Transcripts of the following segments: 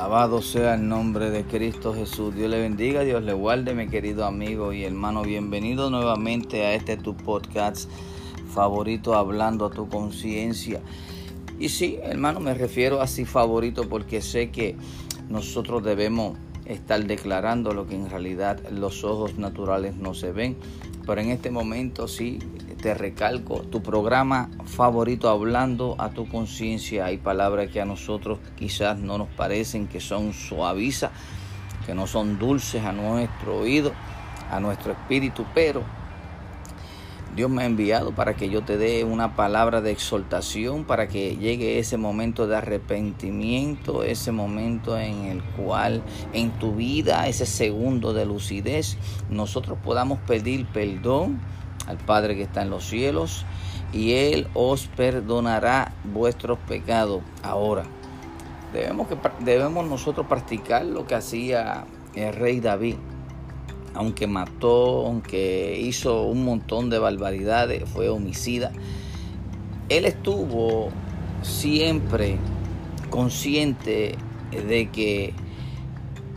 Alabado sea el nombre de Cristo Jesús. Dios le bendiga, Dios le guarde, mi querido amigo y hermano. Bienvenido nuevamente a este tu podcast favorito, hablando a tu conciencia. Y sí, hermano, me refiero a así favorito porque sé que nosotros debemos estar declarando lo que en realidad los ojos naturales no se ven. Pero en este momento sí te recalco, tu programa favorito hablando a tu conciencia. Hay palabras que a nosotros quizás no nos parecen que son suavizas, que no son dulces a nuestro oído, a nuestro espíritu, pero Dios me ha enviado para que yo te dé una palabra de exhortación, para que llegue ese momento de arrepentimiento, ese momento en el cual en tu vida, ese segundo de lucidez, nosotros podamos pedir perdón al Padre que está en los cielos y Él os perdonará vuestros pecados. Ahora, debemos, que, debemos nosotros practicar lo que hacía el rey David. Aunque mató, aunque hizo un montón de barbaridades, fue homicida, él estuvo siempre consciente de que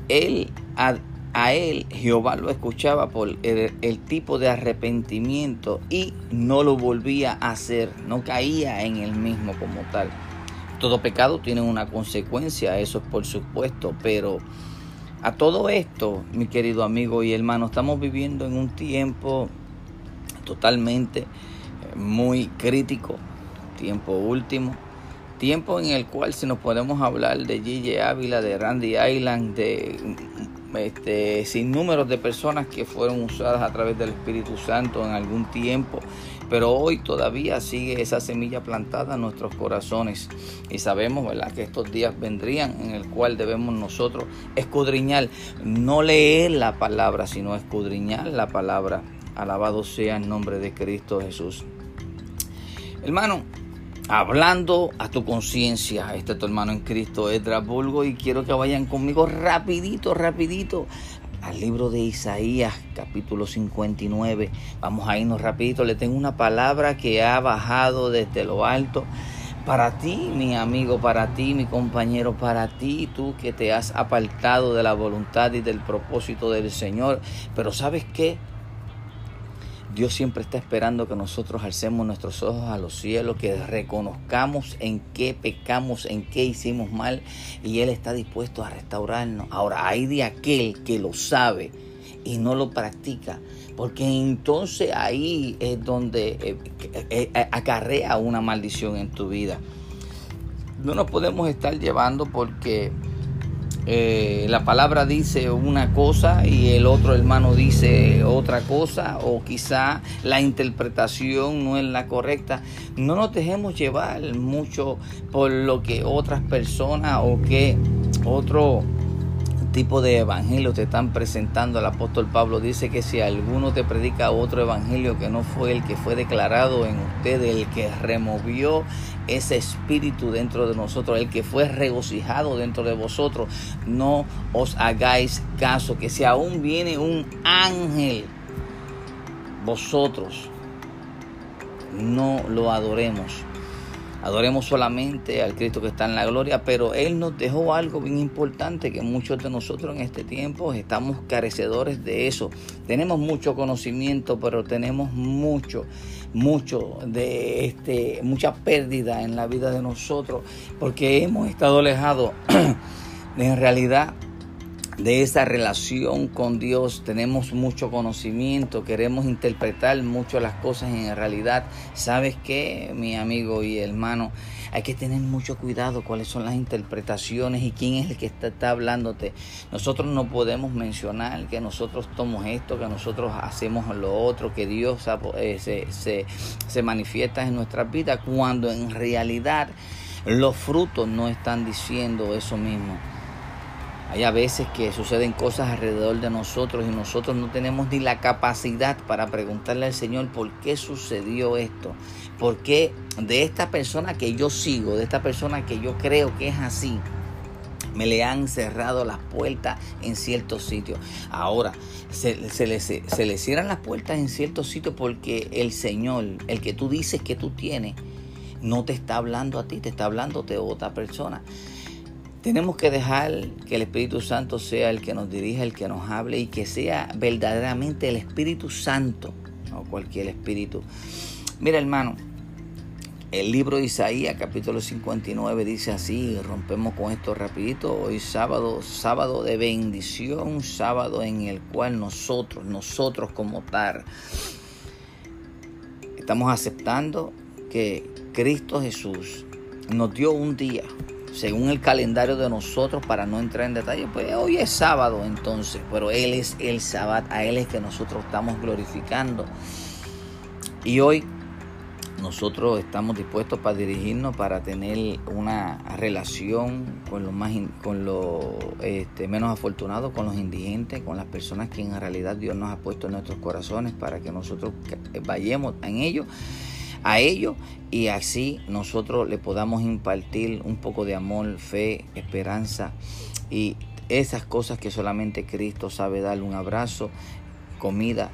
él a él Jehová lo escuchaba por el, tipo de arrepentimiento y no lo volvía a hacer, no caía en el mismo como tal. Todo pecado tiene una consecuencia, eso es por supuesto, pero a todo esto, mi querido amigo y hermano, estamos viviendo en un tiempo totalmente eh, muy crítico, tiempo último, tiempo en el cual si nos podemos hablar de Gigi Ávila, de Randy Island, de este, sin números de personas que fueron usadas a través del Espíritu Santo en algún tiempo, pero hoy todavía sigue esa semilla plantada en nuestros corazones y sabemos ¿verdad? que estos días vendrían en el cual debemos nosotros escudriñar, no leer la palabra, sino escudriñar la palabra. Alabado sea el nombre de Cristo Jesús. Hermano, hablando a tu conciencia. Este es tu hermano en Cristo, Bulgo, y quiero que vayan conmigo rapidito, rapidito al libro de Isaías, capítulo 59. Vamos a irnos rapidito. Le tengo una palabra que ha bajado desde lo alto. Para ti, mi amigo, para ti, mi compañero, para ti, tú que te has apartado de la voluntad y del propósito del Señor. Pero ¿sabes qué? Dios siempre está esperando que nosotros alcemos nuestros ojos a los cielos, que reconozcamos en qué pecamos, en qué hicimos mal y Él está dispuesto a restaurarnos. Ahora, hay de aquel que lo sabe y no lo practica, porque entonces ahí es donde eh, eh, eh, acarrea una maldición en tu vida. No nos podemos estar llevando porque eh, la palabra dice una cosa y el otro hermano dice otra cosa o quizá la interpretación no es la correcta. No nos dejemos llevar mucho por lo que otras personas o que otro tipo de evangelio te están presentando. El apóstol Pablo dice que si alguno te predica otro evangelio que no fue el que fue declarado en usted, el que removió ese espíritu dentro de nosotros, el que fue regocijado dentro de vosotros, no os hagáis caso, que si aún viene un ángel, vosotros no lo adoremos adoremos solamente al Cristo que está en la gloria, pero Él nos dejó algo bien importante que muchos de nosotros en este tiempo estamos carecedores de eso. Tenemos mucho conocimiento, pero tenemos mucho, mucho de este, mucha pérdida en la vida de nosotros, porque hemos estado alejados en realidad de esa relación con Dios, tenemos mucho conocimiento, queremos interpretar mucho las cosas en realidad. ¿Sabes qué, mi amigo y hermano? Hay que tener mucho cuidado cuáles son las interpretaciones y quién es el que está, hablándote. Nosotros no podemos mencionar que nosotros tomamos esto, que nosotros hacemos lo otro, que Dios eh, se, se, se manifiesta en nuestra vida, cuando en realidad los frutos no están diciendo eso mismo. Hay a veces que suceden cosas alrededor de nosotros y nosotros no tenemos ni la capacidad para preguntarle al Señor por qué sucedió esto. ¿Por qué de esta persona que yo sigo, de esta persona que yo creo que es así, me le han cerrado las puertas en ciertos sitios. Ahora, se, se, le, se, le, cierran las puertas en ciertos sitios porque el Señor, el que tú dices que tú tienes, no te está hablando a ti, te está hablando de otra persona. Tenemos que dejar que el Espíritu Santo sea el que nos dirija, el que nos hable y que sea verdaderamente el Espíritu Santo, no cualquier espíritu. Mira hermano, el libro de Isaías capítulo 59 dice así, rompemos con esto rapidito, hoy sábado, sábado de bendición, sábado en el cual nosotros, nosotros como tal, estamos aceptando que Cristo Jesús nos dio un día, según el calendario de nosotros, para no entrar en detalle, pues hoy es sábado entonces, pero Él es el sábado, a Él es que nosotros estamos glorificando. Y hoy nosotros estamos dispuestos para dirigirnos, para tener una relación con los más con los este, menos afortunados, con los indigentes, con las personas que en realidad Dios nos ha puesto en nuestros corazones para que nosotros vayamos en ellos a ellos y así nosotros le podamos impartir un poco de amor, fe, esperanza y esas cosas que solamente Cristo sabe darle un abrazo, comida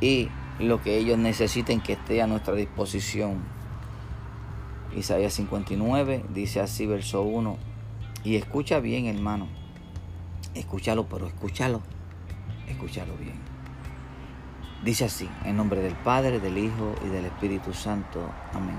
y lo que ellos necesiten que esté a nuestra disposición. Isaías 59 dice así, verso 1. Y escucha bien, hermano. Escúchalo, pero escúchalo. Escúchalo bien. Dice así, en nombre del Padre, del Hijo y del Espíritu Santo. Amén.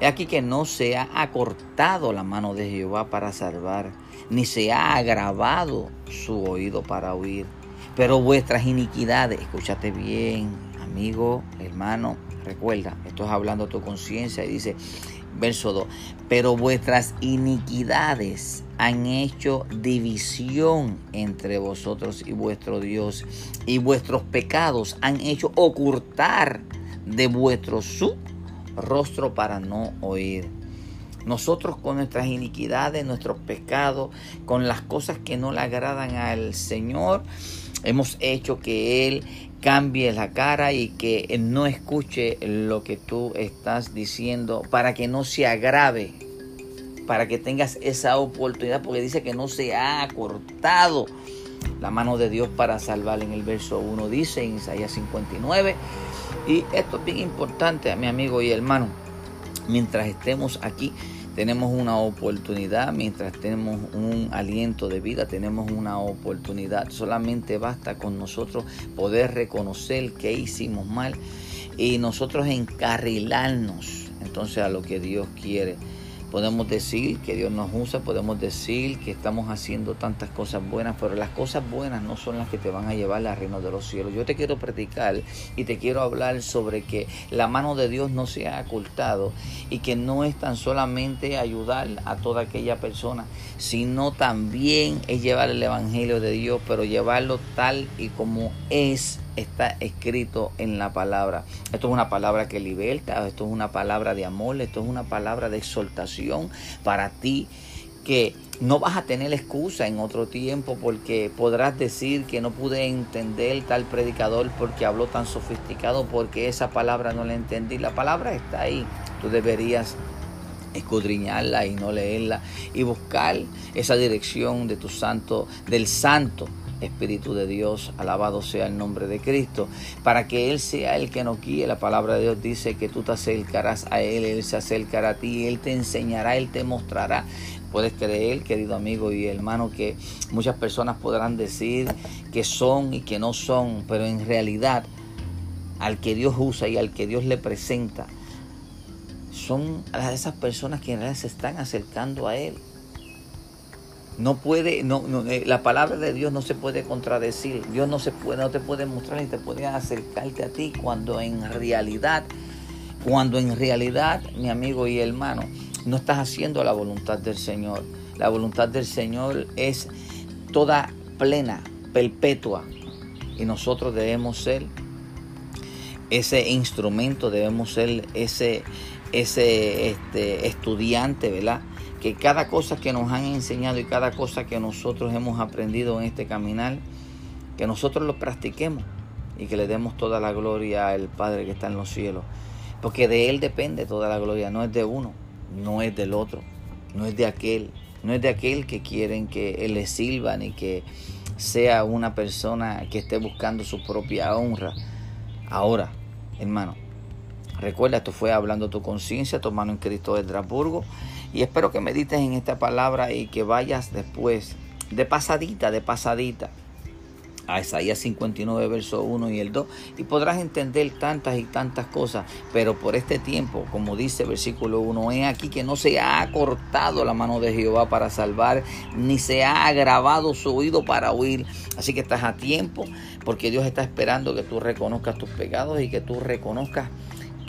He aquí que no se ha acortado la mano de Jehová para salvar, ni se ha agravado su oído para oír pero vuestras iniquidades, escúchate bien, amigo, hermano, recuerda, esto es hablando a tu conciencia y dice, verso 2, pero vuestras iniquidades han hecho división entre vosotros y vuestro Dios, y vuestros pecados han hecho ocultar de vuestro su rostro para no oír. Nosotros con nuestras iniquidades, nuestros pecados, con las cosas que no le agradan al Señor, hemos hecho que Él cambie la cara y que no escuche lo que tú estás diciendo para que no se agrave, para que tengas esa oportunidad, porque dice que no se ha cortado la mano de Dios para salvar en el verso 1, dice en Isaías 59. Y esto es bien importante, mi amigo y hermano, mientras estemos aquí tenemos una oportunidad, mientras tenemos un aliento de vida, tenemos una oportunidad. Solamente basta con nosotros poder reconocer que hicimos mal y nosotros encarrilarnos entonces a lo que Dios quiere. Podemos decir que Dios nos usa, podemos decir que estamos haciendo tantas cosas buenas, pero las cosas buenas no son las que te van a llevar al reino de los cielos. Yo te quiero predicar y te quiero hablar sobre que la mano de Dios no se ha ocultado y que no es tan solamente ayudar a toda aquella persona, sino también es llevar el Evangelio de Dios, pero llevarlo tal y como es está escrito en la palabra. Esto es una palabra que liberta, esto es una palabra de amor, esto es una palabra de exhortación para ti que no vas a tener excusa en otro tiempo porque podrás decir que no pude entender tal predicador porque habló tan sofisticado porque esa palabra no la entendí. La palabra está ahí. Tú deberías escudriñarla y no leerla y buscar esa dirección de tu santo, del santo Espíritu de Dios, alabado sea el nombre de Cristo, para que Él sea el que nos guíe. La palabra de Dios dice que tú te acercarás a Él, Él se acercará a ti, Él te enseñará, Él te mostrará. Puedes creer, querido amigo y hermano, que muchas personas podrán decir que son y que no son, pero en realidad al que Dios usa y al que Dios le presenta, son esas personas que en realidad se están acercando a Él. No puede, no, eh, la palabra de Dios no se puede contradecir. Dios no se puede, no te puede mostrar ni te puede acercarte a ti cuando en realidad, cuando en realidad, mi amigo y hermano, no estás haciendo la voluntad del Señor. La voluntad del Señor es toda plena, perpetua. Y nosotros debemos ser ese instrumento, debemos ser ese, ese este, estudiante, ¿verdad? Que cada cosa que nos han enseñado y cada cosa que nosotros hemos aprendido en este caminar, que nosotros lo practiquemos y que le demos toda la gloria al Padre que está en los cielos. Porque de Él depende toda la gloria, no es de uno, no es del otro, no es de aquel, no es de aquel que quieren que Él le sirva ni que sea una persona que esté buscando su propia honra. Ahora, hermano, Recuerda, esto fue hablando tu conciencia, tu mano en Cristo de Estrasburgo. Y espero que medites en esta palabra y que vayas después, de pasadita, de pasadita, a Isaías 59, verso 1 y el 2, y podrás entender tantas y tantas cosas, pero por este tiempo, como dice versículo 1, es aquí que no se ha cortado la mano de Jehová para salvar, ni se ha agravado su oído para oír. Así que estás a tiempo, porque Dios está esperando que tú reconozcas tus pecados y que tú reconozcas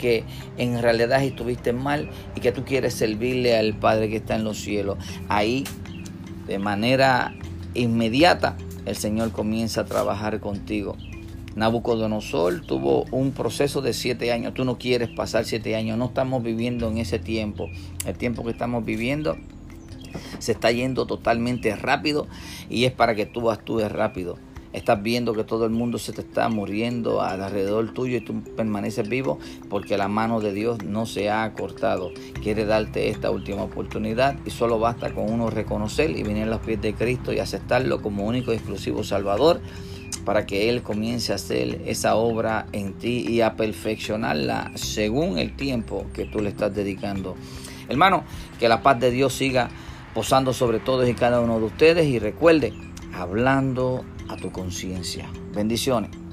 que en realidad estuviste mal y que tú quieres servirle al Padre que está en los cielos. Ahí, de manera inmediata, el Señor comienza a trabajar contigo. Nabucodonosor tuvo un proceso de siete años. Tú no quieres pasar siete años. No estamos viviendo en ese tiempo. El tiempo que estamos viviendo se está yendo totalmente rápido y es para que tú actúes rápido. Estás viendo que todo el mundo se te está muriendo alrededor tuyo y tú permaneces vivo porque la mano de Dios no se ha cortado. Quiere darte esta última oportunidad y solo basta con uno reconocer y venir a los pies de Cristo y aceptarlo como único y exclusivo Salvador para que Él comience a hacer esa obra en ti y a perfeccionarla según el tiempo que tú le estás dedicando. Hermano, que la paz de Dios siga posando sobre todos y cada uno de ustedes y recuerde, hablando a tu conciencia. Bendiciones.